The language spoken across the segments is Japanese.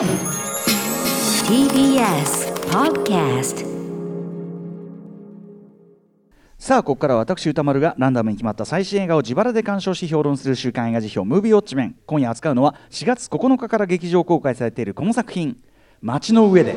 TBS Podcast さあここからは私歌丸がランダムに決まった最新映画を自腹で鑑賞し評論する週刊映画辞表「ムービーウォッチメン」今夜扱うのは4月9日から劇場公開されているこの作品「街の上で」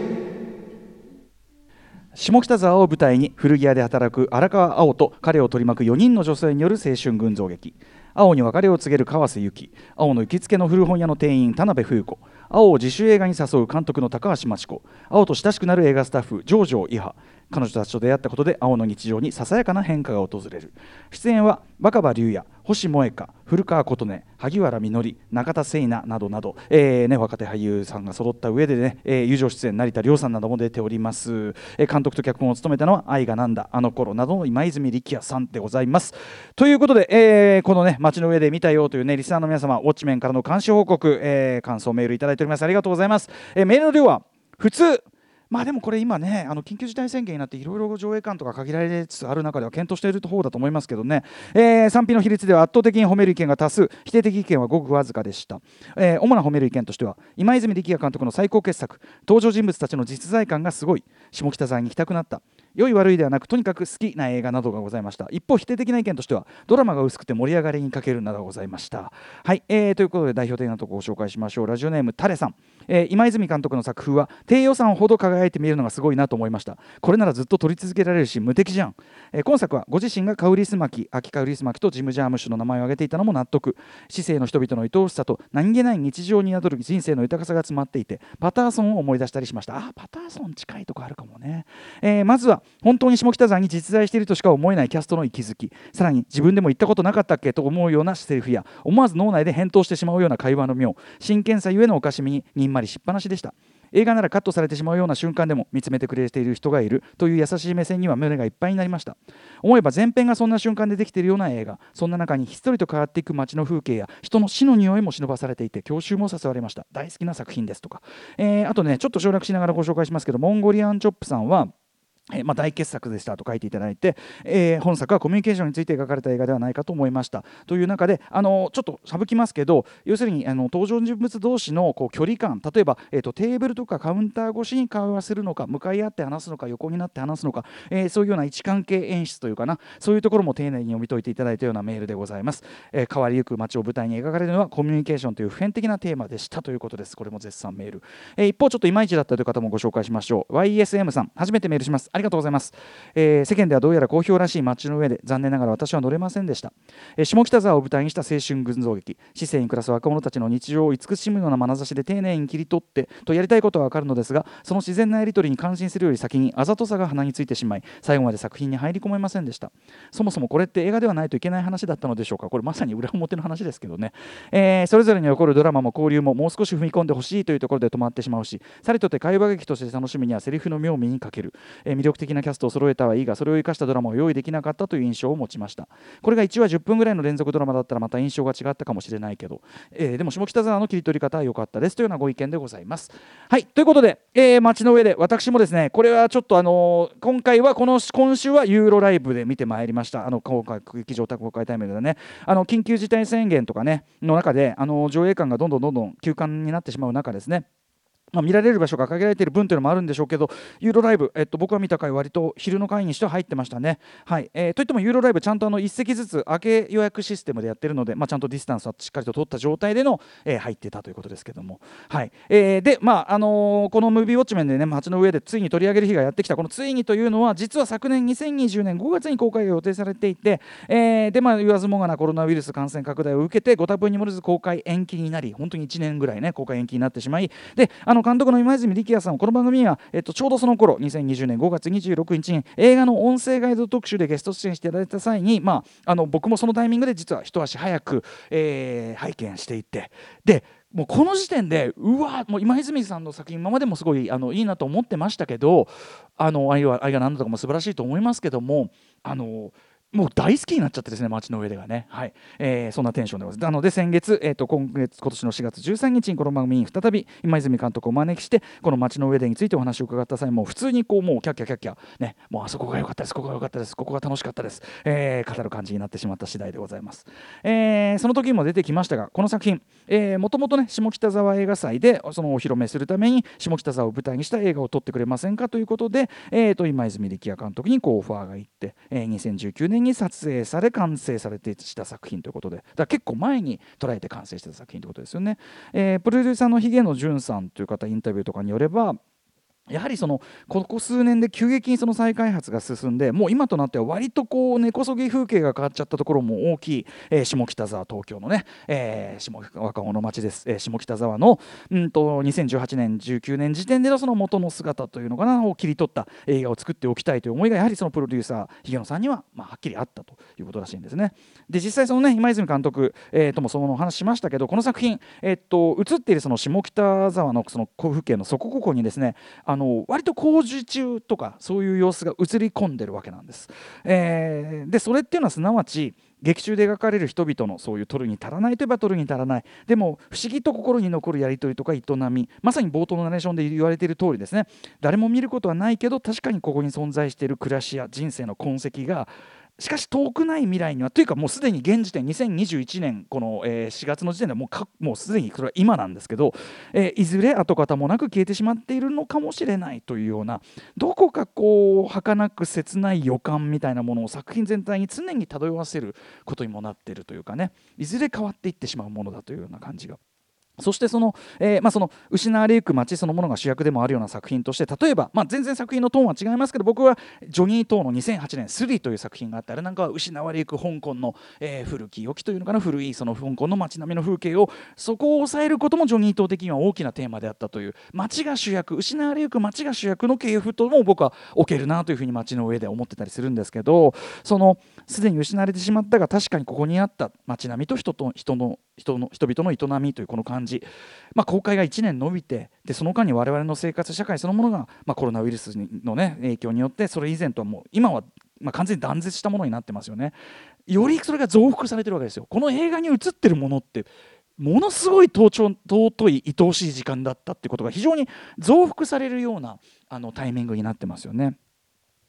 下北沢を舞台に古着屋で働く荒川青と彼を取り巻く4人の女性による青春群像劇。青に別れを告げる川瀬由紀。青の行きつけの古本屋の店員田辺冬子。青を自主映画に誘う監督の高橋真知子。青と親しくなる映画スタッフ上条伊波彼女たちと出会ったことで青の日常にささやかな変化が訪れる。出演は若葉龍也。星萌香古川琴音萩原みのり中田聖奈などなど、えーね、若手俳優さんが揃った上でね、えー友情出演成田凌さんなども出ております、えー監督と脚本を務めたのは愛がなんだあの頃などの今泉力也さんでございます。ということで、えーこのね街の上で見たよというねリスナーの皆様ウォッチメンからの監視報告、えー感想メールいただいております。ありがとうございます、えーメールの量は普通まあでもこれ今ねあの緊急事態宣言になっていろいろ上映館とか限られつつある中では検討している方だと思いますけどね、えー賛否の比率では圧倒的に褒める意見が多数。否定的意見はごくわずかでした、えー主な褒める意見としては今泉力也監督の最高傑作登場人物たちの実在感がすごい。下北沢に行きたくなった。良い悪いではなくとにかく好きな映画などがございました。一方否定的な意見としてはドラマが薄くて盛り上がりに欠けるなどございました。はい、えーということで代表的なところをご紹介しましょう。ラジオネームタレさん、えー今泉監督の作風は低予算ほど輝いて見えるのがすごいなと思いました。これならずっと撮り続けられるし無敵じゃん、えー今作はご自身がカウリスマキ秋カウリスマキとジム・ジャームッシュの名前を挙げていたのも納得。市政の人々の愛おしさと何気ない日常に宿る人生の豊かさが詰まっていてパターソンを思い出したりしました。あパターソン近いとこあるかもね、えーまずは本当に下北沢に実在しているとしか思えないキャストの息づき。さらに自分でも言ったことなかったっけ？と思うようなセリフや思わず脳内で返答してしまうような会話の妙。真剣さゆえのおかしみににんまりしっぱなしでした。映画ならカットされてしまうような瞬間でも見つめてくれている人がいるという優しい目線には胸がいっぱいになりました。思えば前編がそんな瞬間でできているような映画そんな中にひっそりと変わっていく街の風景や人の死の匂いも忍ばされていて郷愁も誘われました。大好きな作品ですとか、えーあとねちょっと省略しながらご紹介しますけどモンゴリアンチョップさんはえまあ、大傑作でしたと書いていただいて、えー本作はコミュニケーションについて描かれた映画ではないかと思いました。という中であのちょっと省きますけど要するにあの登場人物同士のこう距離感例えば、えー、とテーブルとかカウンター越しに会話するのか向かい合って話すのか横になって話すのか、えーそういうような位置関係演出というかなそういうところも丁寧に読み解いていただいたようなメールでございます、えー変わりゆく街を舞台に描かれるのはコミュニケーションという普遍的なテーマでしたということです。これも絶賛メール、えー一方ちょっといまいちだったという方もご紹介しましょう。YSM さん初めてメールします。ありがとうございます、えー世間ではどうやら好評らしい街の上で残念ながら私は乗れませんでした、えー下北沢を舞台にした青春群像劇。市政に暮らす若者たちの日常を慈しむような眼差しで丁寧に切り取ってとやりたいことはわかるのですがその自然なやり取りに感心するより先にあざとさが鼻についてしまい最後まで作品に入り込めませんでした。そもそもこれって映画ではないといけない話だったのでしょうか。これまさに裏表の話ですけどね、えーそれぞれに起こるドラマも交流ももう少し踏み込んでほしいというところで止まってしまうしさりとて会話劇として楽しみにはセリフの妙味に欠ける、えー魅力的なキャストを揃えたはいいがそれを生かしたドラマを用意できなかったという印象を持ちました。これが1話10分ぐらいの連続ドラマだったらまた印象が違ったかもしれないけど、えーでも下北沢の切り取り方は良かったですというようなご意見でございます。はいということで、えー街の上で私もですねこれはちょっとあのー今回はこの今週はユーロライブで見てまいりました。あの公開劇場公開タイムでね。あの緊急事態宣言とかねの中であの上映館がどんどんどんどん休館になってしまう中ですね。まあ、見られる場所が限られている分というのもあるんでしょうけど、ユーロライブ、えっと、僕が見た回、割と昼の回にしては入ってましたね。はいえーといっても、ユーロライブ、ちゃんとあの1席ずつ明け予約システムでやってるので、まあ、ちゃんとディスタンスはしっかりと取った状態での、えー入ってたということですけども。はいえーで、まああのーこのムービーウォッチメンでね、街の上でついに取り上げる日がやってきた、このついにというのは、実は昨年2020年5月に公開が予定されていて、えーで、まあ、言わずもがなコロナウイルス感染拡大を受けて、ご多分に漏れず公開延期になり、本当に1年ぐらいね、公開延期になってしまい、で、あの監督の今泉力也さんはこの番組には、えっと、ちょうどその頃2020年5月26日に映画の音声ガイド特集でゲスト出演していただいた際に、まあ、あの僕もそのタイミングで実は一足早く、えー拝見していって。でもうこの時点でうわもう今泉さんの作品今までもすごいあのいいなと思ってましたけどあの愛は愛が何だとかも素晴らしいと思いますけどもあのもう大好きになっちゃってですね街の上でがね。はい、えー、そんなテンションでございます。なので先月、えーと、今月今年の4月13日にこの番組に再び今泉監督を招きしてこの街の上でについてお話を伺った際もう普通にこうもうキャッキャキャッキャねもうあそこが良かったですここが良かったですここが楽しかったです、えー、語る感じになってしまった次第でございます、えー、その時も出てきましたがこの作品もともとね下北沢映画祭でそのお披露目するために下北沢を舞台にした映画を撮ってくれませんかということで、えーと、今泉力也監督にこうオファーが行って、えー、2019年に撮影され完成されてした作品ということでだから結構前に捉えて完成してた作品ということですよね、えー、プロデューサーのヒゲ野潤さんという方インタビューとかによればやはりそのここ数年で急激にその再開発が進んでもう今となっては割とこう根こそぎ風景が変わっちゃったところも大きい、えー、下北沢東京のね、えー、下若者の町です、えー、下北沢の、うんと、2018年19年時点でのその元の姿というのかなを切り取った映画を作っておきたいという思いがやはりそのプロデューサー日野さんには、まあ、はっきりあったということらしいんですね。で実際そのね今泉監督、えー、ともそのお話しましたけどこの作品、えー、と映っているその下北沢のその風景のそこここにですねああの割と工事中とかそういう様子が映り込んでるわけなんです。えー、でそれっていうのはすなわち劇中で描かれる人々のそういう取るに足らないといえば取るに足らないでも不思議と心に残るやり取りとか営みまさに冒頭のナレーションで言われている通りですね誰も見ることはないけど確かにここに存在している暮らしや人生の痕跡がしかし遠くない未来にはというかもうすでに現時点2021年この、え、4月の時点でもうかもうすでにそれは今なんですけど、え、いずれ跡形もなく消えてしまっているのかもしれないというようなどこかこう儚く切ない予感みたいなものを作品全体に常に漂わせることにもなっているというかねいずれ変わっていってしまうものだというような感じが。そしてその,、えーまあ、その失われゆく街そのものが主役でもあるような作品として例えば、まあ、全然作品のトーンは違いますけど僕はジョニー・トーの2008年「スリー」という作品があってあれなんかは失われゆく香港の、えー、古き良きというのかな？古いその香港の街並みの風景をそこを抑えることもジョニー・トー的には大きなテーマであったという街が主役失われゆく街が主役の系譜とも僕は置けるなというふうに街の上で思ってたりするんですけどそのすでに失われてしまったが確かにここにあった街並みと人と人の人の人々の営みというこの感じ、感じまあ、公開が1年延びてでその間に我々の生活社会そのものが、まあ、コロナウイルスの、ね、影響によってそれ以前とはもう今は、まあ、完全に断絶したものになってますよね。よりそれが増幅されてるわけですよ。この映画に映ってるものってものすごい尊い愛おしい時間だったってことが非常に増幅されるようなあのタイミングになってますよね。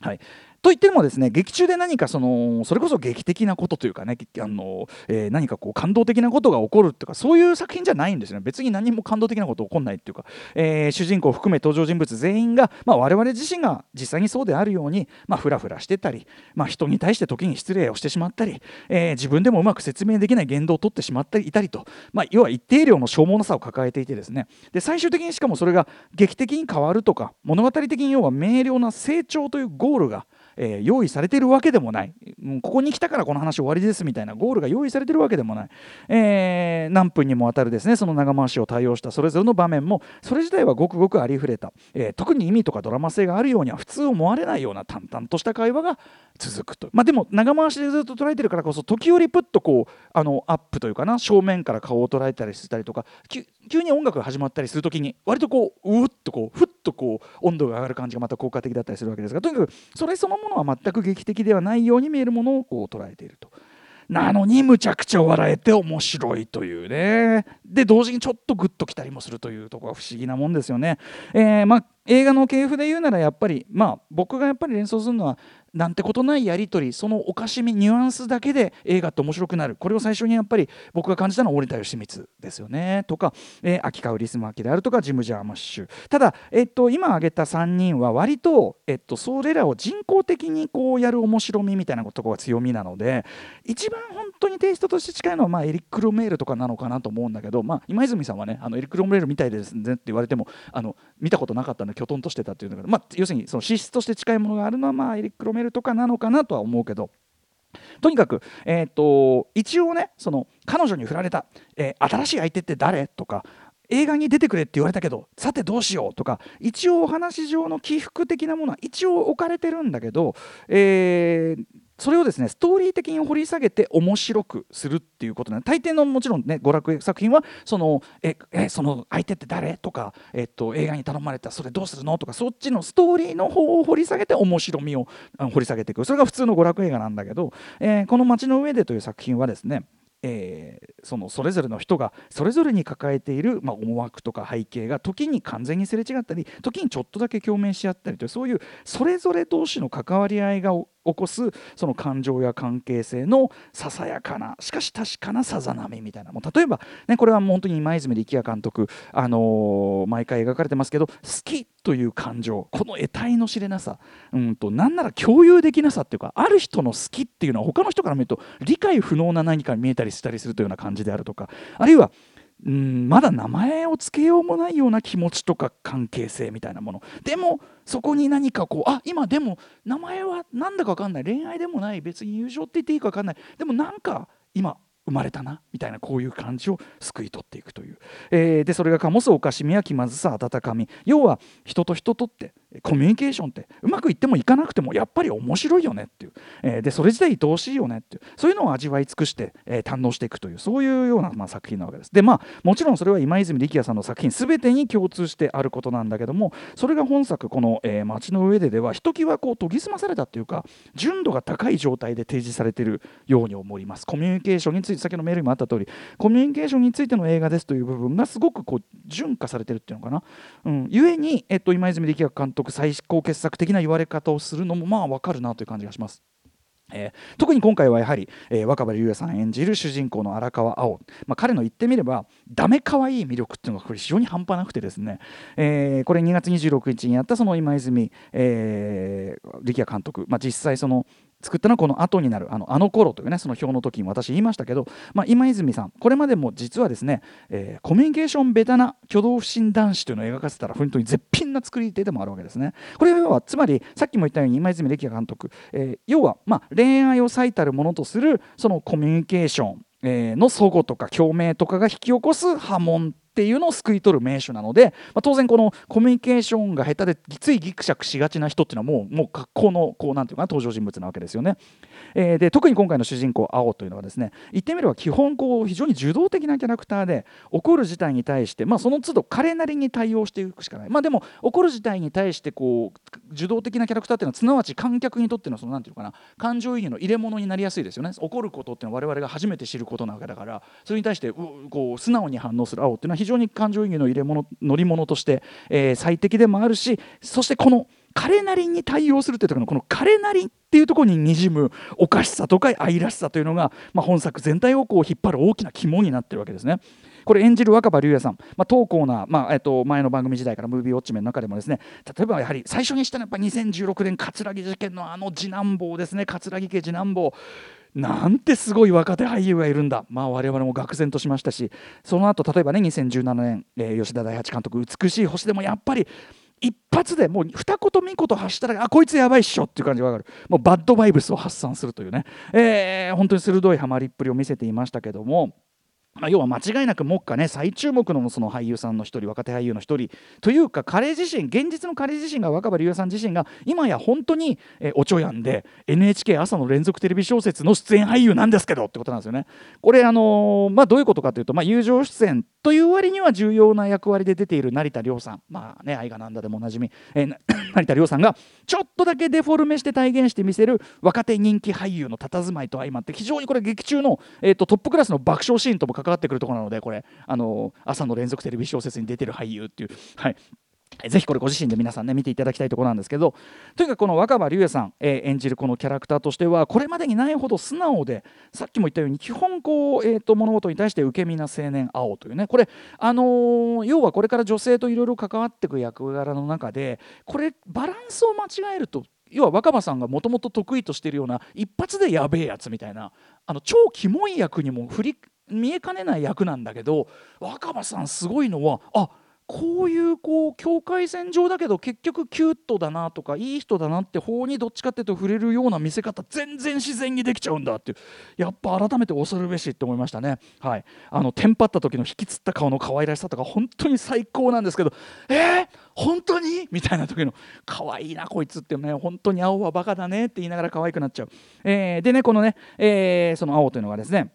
はい、と言ってもですね劇中で何かそのそれこそ劇的なことというかねあの、えー、何かこう感動的なことが起こるっていうかそういう作品じゃないんですね。別に何も感動的なこと起こんないっていうか、えー、主人公含め登場人物全員が、まあ、我々自身が実際にそうであるように、まあ、フラフラしてたり、まあ、人に対して時に失礼をしてしまったり、えー、自分でもうまく説明できない言動を取ってしまったりいたりと、まあ、要は一定量のしょうもなさを抱えていてですね。で最終的にしかもそれが劇的に変わるとか物語的に要は明瞭な成長というゴールがえー、用意されているわけでもない。もうここに来たからこの話終わりですみたいなゴールが用意されているわけでもない、えー、何分にもわたるですね。その長回しを対応したそれぞれの場面もそれ自体はごくごくありふれた、えー、特に意味とかドラマ性があるようには普通思われないような淡々とした会話が続くと、まあ、でも長回しでずっと捉えてるからこそ時折プッとこうあのアップというかな正面から顔を捉えたりしたりとか急に音楽が始まったりする時に割とこううっとこうふっとこう温度が上がる感じがまた効果的だったりするわけですがとにかくそれそのものは全く劇的ではないように見えるものをこう捉えていると。なのにむちゃくちゃ笑えて面白いというねで同時にちょっとグッときたりもするというところが不思議なもんですよね。えー、まあ映画の系譜で言うならやっぱりまあ僕がやっぱり連想するのはなんてことないやり取りそのおかしみニュアンスだけで映画って面白くなる。これを最初にやっぱり僕が感じたのは森田芳光ですよね。とか、えー、アキ・カウリスマキであるとかジム・ジャームッシュ。ただ、えっと、今挙げた3人は割と、えっと、それらを人工的にこうやる面白みみたいなところが強みなので一番本当にテイストとして近いのは、まあ、エリック・ロメールとかなのかなと思うんだけど、まあ、今泉さんはねあのエリック・ロメールみたいですねって言われてもあの見たことなかったのできょとんとしてたっていうのが、まあ、要するにその資質として近いものがあるのは、まあ、エリック・ロメールとかなのかなとは思うけど。とにかく、えーと、一応ねその彼女に振られた、えー、新しい相手って誰とか映画に出てくれって言われたけどさてどうしようとか一応お話上の起伏的なものは一応置かれてるんだけど、えー、それをですねストーリー的に掘り下げて面白くするっていうことなんで大抵のもちろんね娯楽作品はそのええその相手って誰とか、えっと、映画に頼まれたそれどうするのとかそっちのストーリーの方を掘り下げて面白みを掘り下げていく。それが普通の娯楽映画なんだけど、えー、この「街の上で」という作品はですねえー、そのそれぞれの人がそれぞれに抱えている、まあ、思惑とか背景が時に完全にすれ違ったり時にちょっとだけ共鳴し合ったりというそういうそれぞれ同士の関わり合いが起こすその感情や関係性のささやかなしかし確かなさざ波みたいなもう例えば、ね、これはもう本当に今泉力也監督、あのー、毎回描かれてますけど好きという感情この得体の知れなさ。うんと何なら共有できなさっていうかある人の好きっていうのは他の人から見ると理解不能な何かに見えたりしたりするというような感じであるとかあるいはうんまだ名前を付けようもないような気持ちとか関係性みたいなもの。でもそこに何かこうあ今でも名前は何だか分かんない。恋愛でもない。別に友情って言っていいか分かんない。でもなんか今生まれたなみたいなこういう感じをすくい取っていくという、えー、でそれが醸すおかしみや気まずさ温かみ要は人と人とってコミュニケーションってうまくいってもいかなくてもやっぱり面白いよねっていう、えー、でそれ自体愛おしいよねっていう。そういうのを味わい尽くして、えー、堪能していくという。そういうような、まあ、作品なわけです。でまあもちろんそれは今泉力也さんの作品全てに共通してあることなんだけどもそれが本作この、えー、街の上でではひときわこう研ぎ澄まされたっていうか純度が高い状態で提示されているように思います。コミュニケーションについて先のメールにもあった通りコミュニケーションについての映画ですという部分がすごくこう純化されてるっていうのかな、うん、ゆえに、えっと、今泉力也監督最高傑作的な言われ方をするのもまあ分かるなという感じがします。えー、特に今回はやはり、えー、若葉龍也さん演じる主人公の荒川青、まあ、彼の言ってみればダメ可愛い魅力っていうのがこれ非常に半端なくてですね、えー、これ2月26日にやったその今泉、えー、力也監督、まあ、実際その作ったのはこの後になるあのあの頃というねその表の時に私言いましたけど、まあ、今泉さんこれまでも実はですね、えー、コミュニケーションベタな挙動不審男子というのを描かせたら本当に絶品な作り手でもあるわけですね。これはつまりさっきも言ったように今泉力也監督、えー、要はまあ恋愛を最たるものとするそのコミュニケーションえの齟齬とか共鳴とかが引き起こす波紋っていうのを救い取る名手なので、まあ、当然このコミュニケーションが下手でついぎくしゃくしがちな人っていうのはもうもう格好のこうなんていうかな登場人物なわけですよね。えー、で特に今回の主人公青というのはですね言ってみれば基本こう非常に受動的なキャラクターで起こる事態に対して、まあ、その都度彼なりに対応していくしかない、まあ、でも起こる事態に対してこう受動的なキャラクターっていうのはすなわち観客にとってのそのなんていうかな感情移入の入れ物になりやすいですよね起こることっていうのは我々が初めて知ることなわけだからそれに対してこう素直に反応する青っていうのは非常に感情移入の入れ物乗り物として、えー、最適でもあるしそしてこの彼なりに対応するというところのこの彼なりっていうところににじむおかしさとか愛らしさというのが、まあ、本作全体をこう引っ張る大きな肝になってるわけですね。これ演じる若葉龍也さん、まあ、投稿な、まあえっと、前の番組時代からムービーウォッチメンの中でもですね例えばやはり最初にしたのはやっぱ2016年葛城事件のあの次男坊ですね葛城家次男坊なんてすごい若手俳優がいるんだ、まあ、我々も愕然としましたしその後例えばね2017年、えー、吉田大八監督「美しい星」でもやっぱり一発でもう二言三言発したらあこいつやばいっしょっていう感じが分かるもうバッドバイブスを発散するというね、えー、本当に鋭いハマりっぷりを見せていましたけども。まあ、要は間違いなく目下ね最注目のその俳優さんの一人若手俳優の一人。というか彼自身現実の彼自身が若葉龍也さん自身が今や本当に、えー、おちょやんで NHK 朝の連続テレビ小説の出演俳優なんですけどってことなんですよね。これあの、まあ、どういうことかというと、まあ、友情出演という割には重要な役割で出ている成田凌さん。まあね愛がなんだでもおなじみ、えー、成田凌さんがちょっとだけデフォルメして体現してみせる若手人気俳優の佇まいと相まって非常にこれ劇中の、えーと、トップクラスの爆笑シーンとも関わってくるところなのでこれあの朝の連続テレビ小説に出てる俳優っていう、はい、ぜひこれご自身で皆さんね見ていただきたいところなんですけどとにかくこの若葉龍也さん、えー、演じるこのキャラクターとしてはこれまでにないほど素直でさっきも言ったように基本こう、えーと、物事に対して受け身な青年青というねこれあのー、要はこれから女性といろいろ関わっていく役柄の中でこれバランスを間違えると要は若葉さんがもともと得意としているような一発でやべえやつみたいなあの超キモい役にも振り見えかねない役なんだけど若葉さんすごいのはあこういうこう境界線上だけど結局キュートだなとかいい人だなって方にどっちかっていうと触れるような見せ方全然自然にできちゃうんだっていう。やっぱ改めて恐るべしって思いましたね。はい。あのテンパった時の引きつった顔の可愛らしさとか本当に最高なんですけどえー、本当にみたいな時の可愛いなこいつってね本当に青はバカだねって言いながら可愛くなっちゃう、えー、でねこのね、えー、その青というのがですね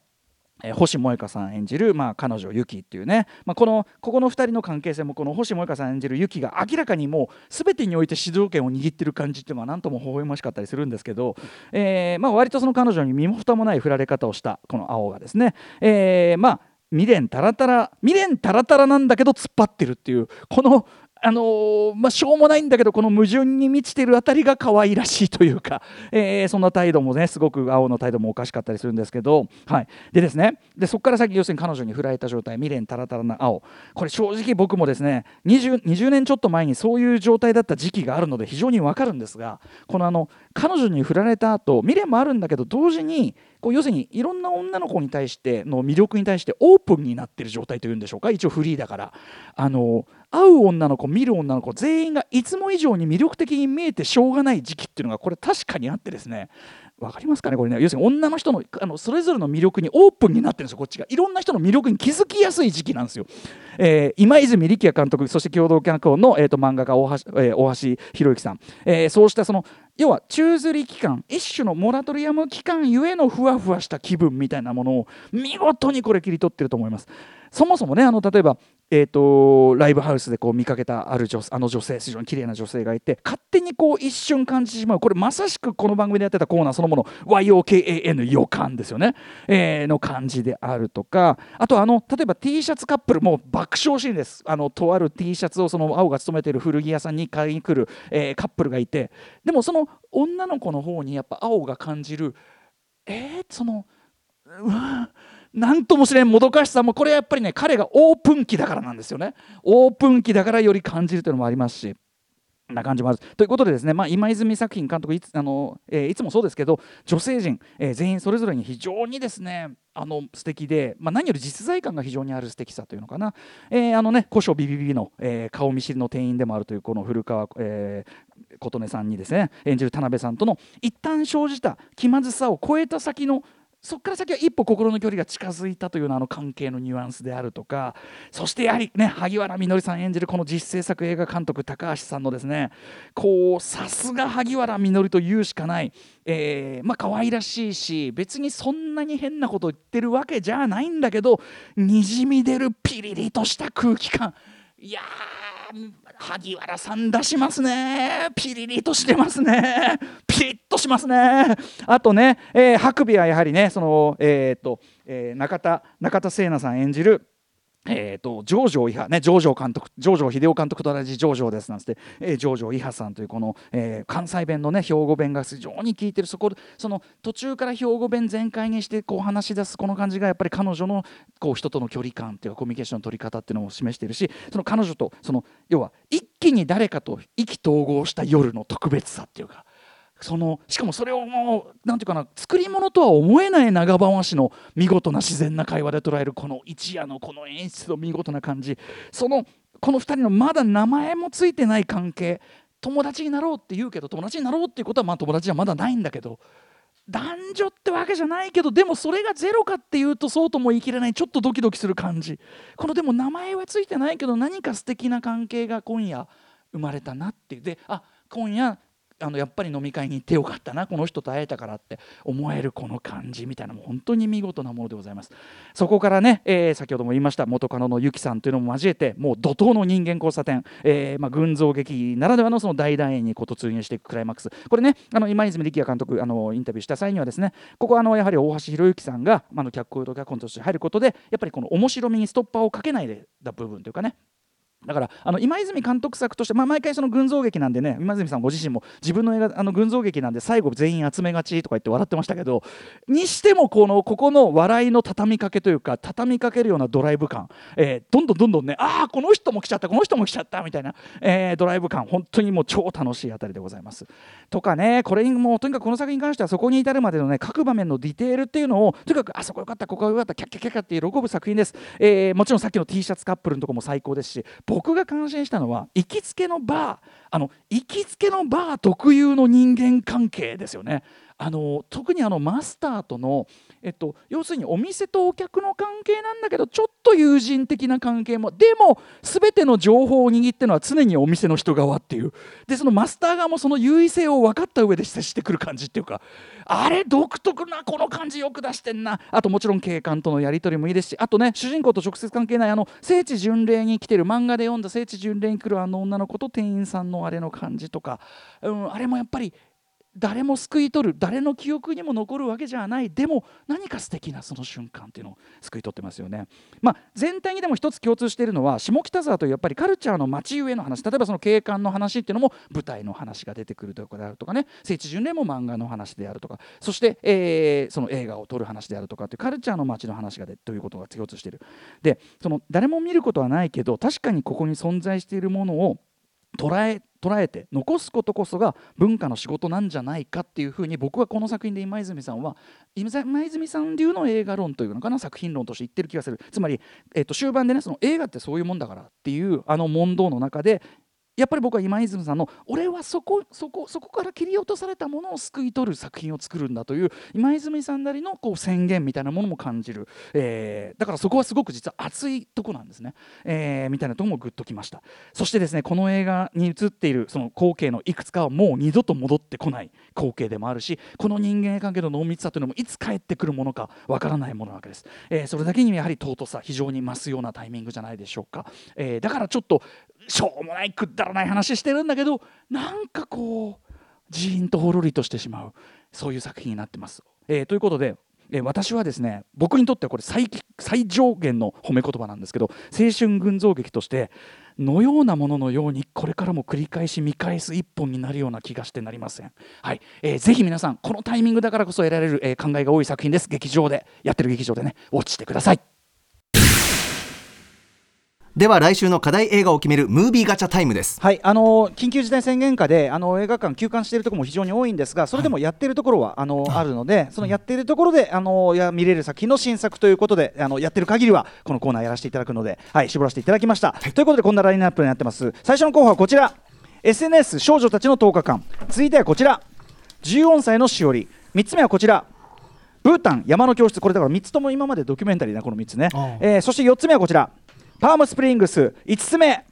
えー、星萌香さん演じる、まあ、彼女ユキっていうね、まあ、このここの2人の関係性もこの星萌香さん演じるユキが明らかにもう全てにおいて主導権を握ってる感じっていうのは何とも微笑ましかったりするんですけど、えーまあ、割とその彼女に身も蓋もない振られ方をしたこの青がですね、えー、まあ未練タラタラ未練タラタラなんだけど突っ張ってるっていうこのあのー、まあ、しょうもないんだけどこの矛盾に満ちてるあたりが可愛らしいというか、えー、そんな態度もねすごく青の態度もおかしかったりするんですけど、はい、でですねでそこから先要するに彼女に振られた状態未練タラタラな青。これ正直僕もですね 20, 20年ちょっと前にそういう状態だった時期があるので非常にわかるんですがこのあの彼女に振られた後未練もあるんだけど同時にこう要するにいろんな女の子に対しての魅力に対してオープンになってる状態というんでしょうか。一応フリーだから。あの会う女の子見る女の子全員がいつも以上に魅力的に見えてしょうがない時期っていうのがこれ確かにあってですね。分かりますかねこれね。要するに女の人のあのそれぞれの魅力にオープンになってるんですよ。こっちがいろんな人の魅力に気づきやすい時期なんですよ、えー、今泉力也監督そして共同脚本の、えーと、漫画家大橋,、えー、大橋博之さん、えー、そうしたその要は宙吊り期間一種のモラトリアム期間ゆえのふわふわした気分みたいなものを見事にこれ切り取ってると思います。そもそもねあの例えばえーと、ライブハウスでこう見かけたある女あの女性非常に綺麗な女性がいて勝手にこう一瞬感じてしまう。これまさしくこの番組でやってたコーナーそのもの YOKAN 予感ですよね、えー、の感じであるとか。あとあの例えば T シャツカップルも爆笑シーンです。あのとある T シャツをその青が勤めている古着屋さんに買いに来る、えー、カップルがいて。でもその女の子の方にやっぱ青が感じるえー、そのうわ何ともしれんもどかしさもこれはやっぱりね彼がオープン期だからなんですよね。オープン期だからより感じるというのもありますしな感じもある。ということでですね、まあ、今泉作品監督いつあの、えー、いつもそうですけど女性陣、えー、全員それぞれに非常にですねあの素敵で、まあ、何より実在感が非常にある素敵さというのかな、えー、あのね古書ビビビの、えー、顔見知りの店員でもあるというこの古川、えー、琴音さんにですね演じる田辺さんとの一旦生じた気まずさを超えた先のそこから先は一歩心の距離が近づいたというようなあの関係のニュアンスであるとかそしてやはりね萩原みのりさん演じるこの実制作映画監督高橋さんのですねこうさすが萩原みのりと言うしかない、えー、まあ可愛らしいし別にそんなに変なこと言ってるわけじゃないんだけどにじみ出るピリリとした空気感。いや萩原さん出しますね。ピリリとしてますね。ピリッとしますね。あとね、えー、白尾はやはりねそのえっ、と、えー、中田中田聖奈さん演じるえーと、ジョージョ伊波ねジョージョ監督ジョージョ秀夫監督と同じジョージョですなんて、えー、ジョージョ伊波さんというこの、えー、関西弁のね兵庫弁が非常に効いてるそこその途中から兵庫弁全開にしてこう話し出すこの感じがやっぱり彼女のこう人との距離感っていうかコミュニケーションの取り方っていうのを示しているしその彼女とその要は一気に誰かと意気投合した夜の特別さっていうかそのしかもそれをもう何て言うかな作り物とは思えない長回しの見事な自然な会話で捉えるこの一夜のこの演出の見事な感じ。そのこの2人のまだ名前もついてない関係友達になろうって言うけど友達になろうっていうことはまあ友達じゃまだないんだけど男女ってわけじゃないけどでもそれがゼロかっていうとそうとも言い切れないちょっとドキドキする感じ。このでも名前はついてないけど何か素敵な関係が今夜生まれたなっていう。であ今夜あのやっぱり飲み会に行ってよかったなこの人と会えたからって思えるこの感じみたいなも本当に見事なものでございます。そこからね、えー、先ほども言いました元カノのユキさんというのも交えてもう怒涛の人間交差点、えーまあ、群像劇ならではのその大団円にこ突入していくクライマックス。これねあの今泉力也監督あのインタビューした際にはですねここはあのやはり大橋宏之さんが、まあ、の脚本と脚本として入ることでやっぱりこの面白みにストッパーをかけないでた部分というかねだからあの今泉監督作として、まあ、毎回その群像劇なんでね今泉さんご自身も自分の映画あの群像劇なんで最後全員集めがちとか言って笑ってましたけどにしてもこのここの笑いの畳みかけというか畳みかけるようなドライブ感、えー、どんどんどんどんねああこの人も来ちゃったこの人も来ちゃったみたいな、えー、ドライブ感本当にもう超楽しいあたりでございます。とかねこれにもうとにかくこの作品に関してはそこに至るまでのね各場面のディテールっていうのをとにかくあそこよかったここがよかったキャッキャッキャッキャって喜ぶ作品です、えー、もちろんさっきの T シャツカップルのとこも最高ですし僕が感心したのは行きつけのバーあの行きつけのバー特有の人間関係ですよね。あの特にあのマスターとの、えっと、要するにお店とお客の関係なんだけどちょっと友人的な関係もでも全ての情報を握ってのは常にお店の人側っていう。でそのマスター側もその優位性を分かった上で接してくる感じっていうかあれ独特なこの感じよく出してんな。あともちろん警官とのやり取りもいいですしあとね主人公と直接関係ないあの聖地巡礼に来てる漫画で読んだ聖地巡礼に来るあの女の子と店員さんのあれの感じとか、うん、あれもやっぱり誰も救い取る誰の記憶にも残るわけじゃないでも何か素敵なその瞬間っていうのを救い取ってますよね。まあ、全体にでも一つ共通しているのは下北沢というやっぱりカルチャーの街ゆえの話例えばその景観の話っていうのも舞台の話が出てくるということであるとかね聖地巡礼も漫画の話であるとかそして、えー、その映画を撮る話であるとかっていうカルチャーの街の話がでということが共通している。でその誰も見ることはないけど確かにここに存在しているものを捉え捉えて残すことこそが文化の仕事なんじゃないかっていうふうに僕はこの作品で今泉さんは今泉さん流の映画論というのかな作品論として言ってる気がする。つまり、えー、と終盤でねその映画ってそういうもんだからっていうあの問答の中でやっぱり僕は今泉さんの俺はそこそこそこから切り落とされたものを救い取る作品を作るんだという今泉さんなりのこう宣言みたいなものも感じる、えー、だからそこはすごく実は熱いとこなんですね、えー、みたいなとこもグッときました。そしてですねこの映画に映っているその光景のいくつかはもう二度と戻ってこない光景でもあるしこの人間関係の濃密さというのもいつ帰ってくるものかわからないものなわけです、えー、それだけにやはり尊さ非常に増すようなタイミングじゃないでしょうか、えー、だからちょっとしょうもないくだらない話してるんだけどなんかこうジーンとほろりとしてしまうそういう作品になってます。えー、ということでえ私はですね僕にとってはこれ最最上限の褒め言葉なんですけど青春群像劇としてのようなもののようにこれからも繰り返し見返す一本になるような気がしてなりません。はい、えー、ぜひ皆さんこのタイミングだからこそ得られる、えー、考えが多い作品です劇場でやってる劇場でねウォッチしてください。では来週の課題映画を決めるムービーガチャタイムです。はいあの緊急事態宣言下であの映画館休館しているところも非常に多いんですがそれでもやっているところは、あのあるのでそのやっているところであのや見れる作品の新作ということであのやってる限りはこのコーナーやらせていただくのではい絞らせていただきました、はい、ということでこんなラインナップになってます。最初の候補はこちら。SNS 少女たちの10日間続いてはこちら。14歳のしおり。3つ目はこちら。ブータン山の教室。これだから3つとも今までドキュメンタリーなこの3つね、えー、そして4つ目はこちらパームスプリングス5つ目。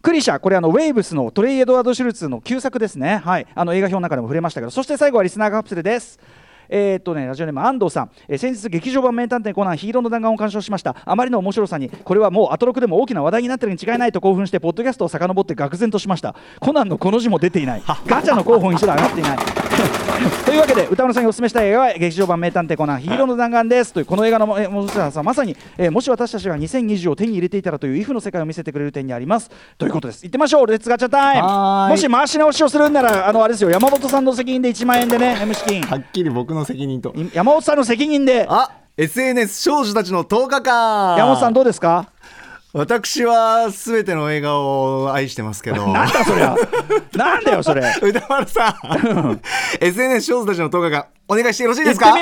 クリシャこれあのウェイブスのトレイ・エドワード・シュルツの旧作ですね、はい、あの映画表の中でも触れましたけどそして最後はリスナーカプセルです。えー、っとねラジオネーム安藤さん、えー、先日劇場版名探偵コナンヒーローの弾丸を鑑賞しました。あまりの面白さにこれはもうアトロクでも大きな話題になってるに違いないと興奮してポッドキャストを遡って愕然としました。コナンのコの字も出ていない。ガチャの候補に一度上がっていない。というわけで宇多丸さんにお勧めしたい映画は劇場版名探偵コナンヒーローの弾丸ですというこの映画のエモさ、まさに、えー、もし私たちが2020を手に入れていたらというイフの世界を見せてくれる点にあります。ということです？行ってみましょう Let's ガチャタイムもし回し直しをするんならあのあれですよ。山本さんの責任で1万円でね M 資金。はっきり僕の責任と。山本さんの責任で。あ SNS 少女たちの10日間。山本さんどうですか？私はすべての映画を愛してますけど。なんだそりゃ。なんだよそれ。歌丸さん。SNS 少女たちの10日間お願いしてよろしいですか？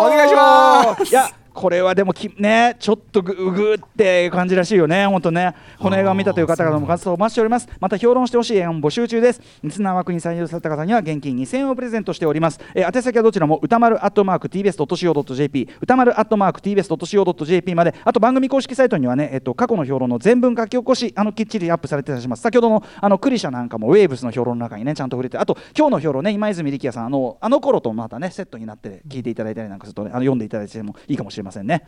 お願いします。いやこれはでもきねちょっとぐぐって感じらしいよね。本当ね。この映画を見たという方々の活動をお待ちしております。また評論してほしい映画も募集中です。リスナー枠に採用された方には現金2000円をプレゼントしております、えー、宛先はどちらも歌丸アットマーク TBS.CO.JP 歌丸アットマーク TBS.CO.JP まで。あと番組公式サイトにはね、えっと、過去の評論の全文書き起こしあのきっちりアップされてたりします。先ほどのあのクリシャなんかもウェーブスの評論の中にねちゃんと触れて。あと今日の評論ね今泉力也さんあのあの頃とまたねセットになって聞いていただいたりなんかするとねあの読んでいただいてもいいかもしれません。ませんね。